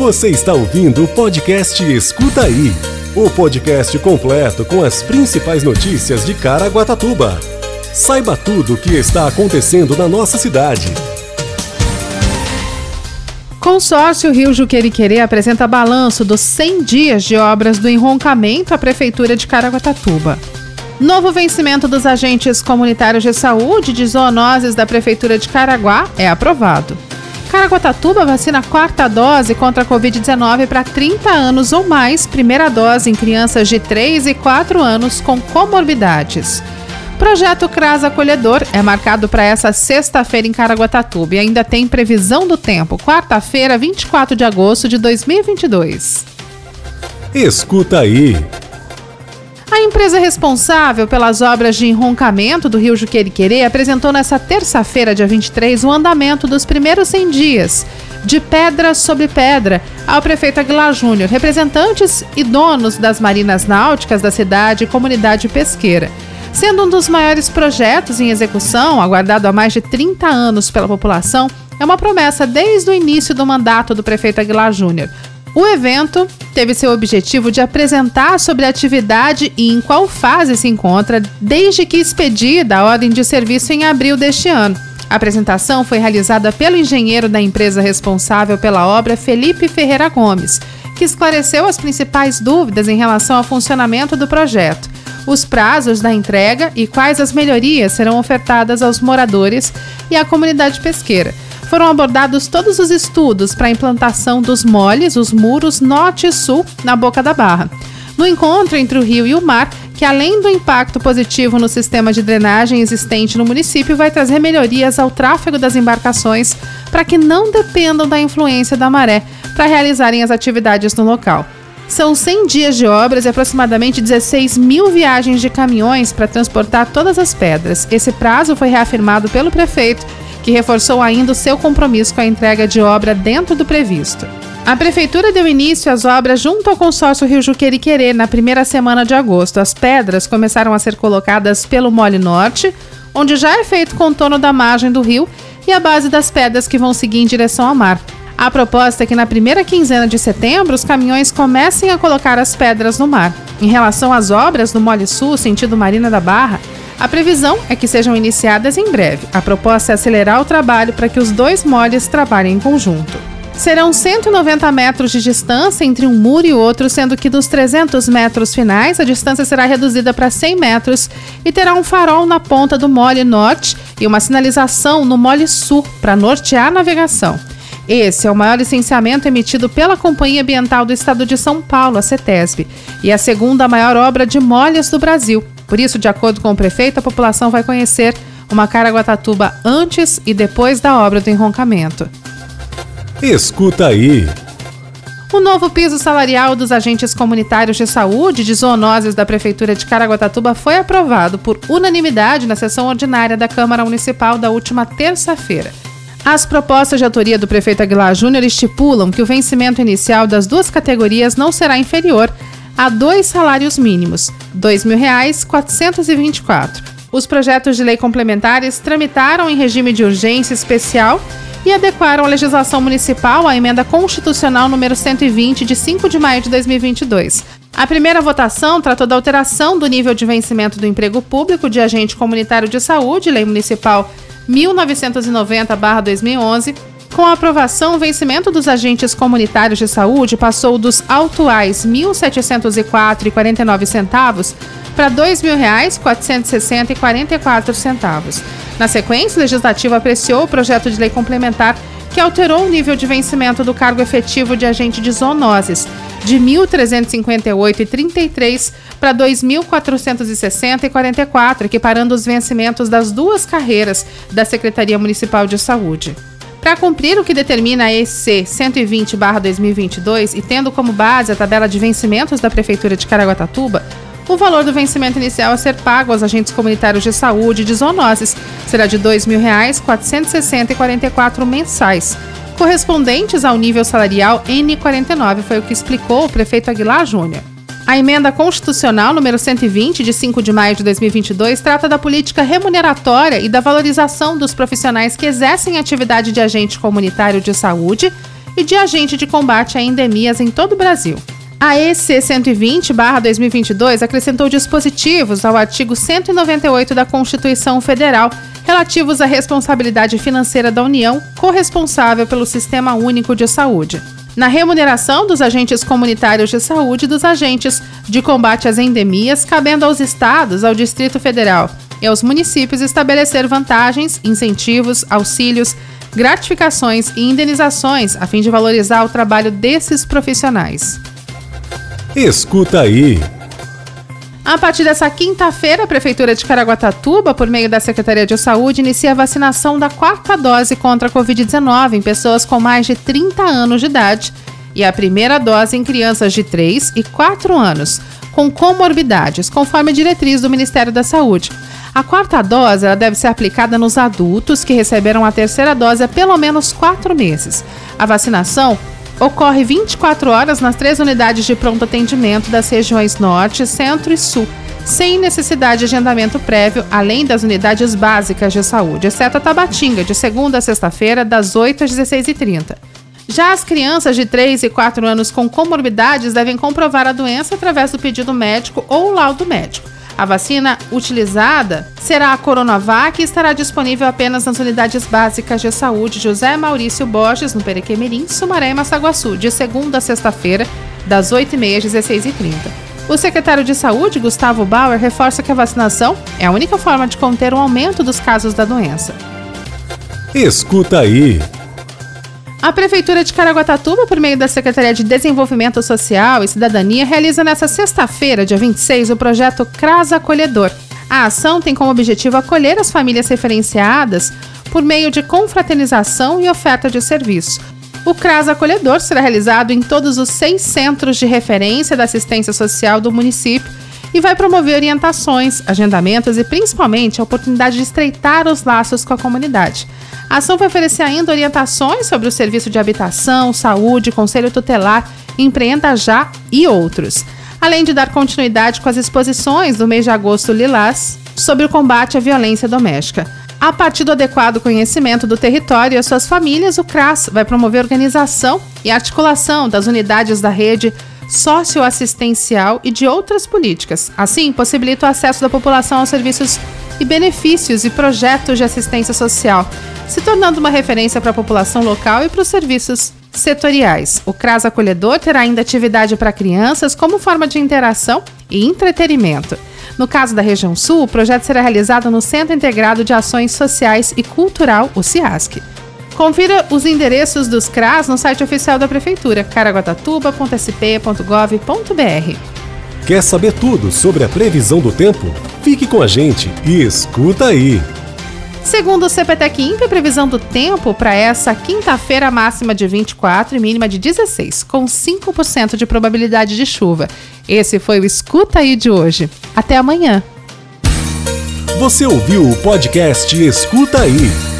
Você está ouvindo o podcast Escuta Aí o podcast completo com as principais notícias de Caraguatatuba. Saiba tudo o que está acontecendo na nossa cidade. Consórcio Rio Juqueriquerê apresenta balanço dos 100 dias de obras do enroncamento à Prefeitura de Caraguatatuba. Novo vencimento dos agentes comunitários de saúde de zoonoses da Prefeitura de Caraguá é aprovado. Caraguatatuba vacina quarta dose contra a Covid-19 para 30 anos ou mais, primeira dose em crianças de 3 e 4 anos com comorbidades. Projeto CRAS Acolhedor é marcado para essa sexta-feira em Caraguatatuba e ainda tem previsão do tempo, quarta-feira, 24 de agosto de 2022. Escuta aí. Empresa responsável pelas obras de enroncamento do Rio Juqueriquerê apresentou nesta terça-feira, dia 23, o andamento dos primeiros 100 dias, de pedra sobre pedra, ao prefeito Aguilar Júnior, representantes e donos das marinas náuticas da cidade e comunidade pesqueira. Sendo um dos maiores projetos em execução, aguardado há mais de 30 anos pela população, é uma promessa desde o início do mandato do prefeito Aguilar Júnior. O evento teve seu objetivo de apresentar sobre a atividade e em qual fase se encontra desde que expedida a ordem de serviço em abril deste ano. A apresentação foi realizada pelo engenheiro da empresa responsável pela obra, Felipe Ferreira Gomes, que esclareceu as principais dúvidas em relação ao funcionamento do projeto, os prazos da entrega e quais as melhorias serão ofertadas aos moradores e à comunidade pesqueira foram abordados todos os estudos para a implantação dos moles, os muros norte e sul na Boca da Barra. No encontro entre o rio e o mar, que além do impacto positivo no sistema de drenagem existente no município, vai trazer melhorias ao tráfego das embarcações para que não dependam da influência da maré para realizarem as atividades no local. São 100 dias de obras e aproximadamente 16 mil viagens de caminhões para transportar todas as pedras. Esse prazo foi reafirmado pelo prefeito que reforçou ainda o seu compromisso com a entrega de obra dentro do previsto. A Prefeitura deu início às obras junto ao consórcio Rio Juqueriquerê na primeira semana de agosto. As pedras começaram a ser colocadas pelo Mole Norte, onde já é feito contorno da margem do rio e a base das pedras que vão seguir em direção ao mar. A proposta é que na primeira quinzena de setembro os caminhões comecem a colocar as pedras no mar. Em relação às obras do Mole Sul, sentido Marina da Barra, a previsão é que sejam iniciadas em breve. A proposta é acelerar o trabalho para que os dois moles trabalhem em conjunto. Serão 190 metros de distância entre um muro e outro, sendo que dos 300 metros finais, a distância será reduzida para 100 metros e terá um farol na ponta do mole norte e uma sinalização no mole sul para nortear a navegação. Esse é o maior licenciamento emitido pela Companhia Ambiental do Estado de São Paulo, a CETESB, e a segunda maior obra de molhas do Brasil. Por isso, de acordo com o prefeito, a população vai conhecer uma Caraguatatuba antes e depois da obra do enroncamento. Escuta aí. O novo piso salarial dos agentes comunitários de saúde de zoonoses da Prefeitura de Caraguatatuba foi aprovado por unanimidade na sessão ordinária da Câmara Municipal da última terça-feira. As propostas de autoria do prefeito Aguilar Júnior estipulam que o vencimento inicial das duas categorias não será inferior a dois salários mínimos, R$ 2.424. Os projetos de lei complementares tramitaram em regime de urgência especial e adequaram a legislação municipal à emenda constitucional número 120 de 5 de maio de 2022. A primeira votação tratou da alteração do nível de vencimento do emprego público de agente comunitário de saúde, lei municipal 1990/2011, com a aprovação, o vencimento dos agentes comunitários de saúde passou dos atuais R$ 1.704,49 para R$ 2.460,44. Na sequência, o Legislativo apreciou o projeto de lei complementar que alterou o nível de vencimento do cargo efetivo de agente de zoonoses, de R$ 1.358,33 para R$ 2.460,44, equiparando os vencimentos das duas carreiras da Secretaria Municipal de Saúde. Para cumprir o que determina a EC 120-2022 e tendo como base a tabela de vencimentos da Prefeitura de Caraguatatuba, o valor do vencimento inicial a ser pago aos agentes comunitários de saúde de zoonoses será de R$ 2.460,44 mensais, correspondentes ao nível salarial N49, foi o que explicou o prefeito Aguilar Júnior. A emenda constitucional número 120 de 5 de maio de 2022 trata da política remuneratória e da valorização dos profissionais que exercem atividade de agente comunitário de saúde e de agente de combate a endemias em todo o Brasil. A EC 120/2022 acrescentou dispositivos ao artigo 198 da Constituição Federal relativos à responsabilidade financeira da União corresponsável pelo Sistema Único de Saúde. Na remuneração dos agentes comunitários de saúde e dos agentes de combate às endemias, cabendo aos estados, ao Distrito Federal e aos municípios estabelecer vantagens, incentivos, auxílios, gratificações e indenizações a fim de valorizar o trabalho desses profissionais. Escuta aí. A partir dessa quinta-feira, a Prefeitura de Caraguatatuba, por meio da Secretaria de Saúde, inicia a vacinação da quarta dose contra a Covid-19 em pessoas com mais de 30 anos de idade e a primeira dose em crianças de 3 e 4 anos, com comorbidades, conforme a diretriz do Ministério da Saúde. A quarta dose deve ser aplicada nos adultos que receberam a terceira dose há pelo menos quatro meses. A vacinação ocorre 24 horas nas três unidades de pronto atendimento das regiões Norte, Centro e Sul, sem necessidade de agendamento prévio, além das unidades básicas de saúde, exceto a Tabatinga, de segunda a sexta-feira, das 8 às 16h30. Já as crianças de 3 e 4 anos com comorbidades devem comprovar a doença através do pedido médico ou laudo médico. A vacina utilizada será a Coronavac e estará disponível apenas nas unidades básicas de saúde José Maurício Borges, no Perequemirim, Sumaré e Massaguaçu, de segunda a sexta-feira, das 8h30 às 16h30. O secretário de Saúde, Gustavo Bauer, reforça que a vacinação é a única forma de conter o aumento dos casos da doença. Escuta aí. A Prefeitura de Caraguatatuba, por meio da Secretaria de Desenvolvimento Social e Cidadania, realiza nesta sexta-feira, dia 26, o projeto CRAS Acolhedor. A ação tem como objetivo acolher as famílias referenciadas por meio de confraternização e oferta de serviço. O CRAS Acolhedor será realizado em todos os seis centros de referência da assistência social do município e vai promover orientações, agendamentos e principalmente a oportunidade de estreitar os laços com a comunidade. A ação vai oferecer ainda orientações sobre o serviço de habitação, saúde, conselho tutelar, empreenda já e outros. Além de dar continuidade com as exposições do mês de agosto lilás sobre o combate à violência doméstica. A partir do adequado conhecimento do território e as suas famílias, o CRAS vai promover organização e articulação das unidades da rede socioassistencial e de outras políticas. Assim, possibilita o acesso da população aos serviços e benefícios e projetos de assistência social, se tornando uma referência para a população local e para os serviços setoriais. O CRAS Acolhedor terá ainda atividade para crianças como forma de interação e entretenimento. No caso da região sul, o projeto será realizado no Centro Integrado de Ações Sociais e Cultural, o CIASC. Confira os endereços dos CRAS no site oficial da Prefeitura, caraguatatuba.sp.gov.br. Quer saber tudo sobre a previsão do tempo? Fique com a gente e escuta aí! Segundo o CPTEC INPE, a previsão do tempo para essa quinta-feira máxima de 24 e mínima de 16, com 5% de probabilidade de chuva. Esse foi o Escuta aí de hoje. Até amanhã. Você ouviu o podcast Escuta aí.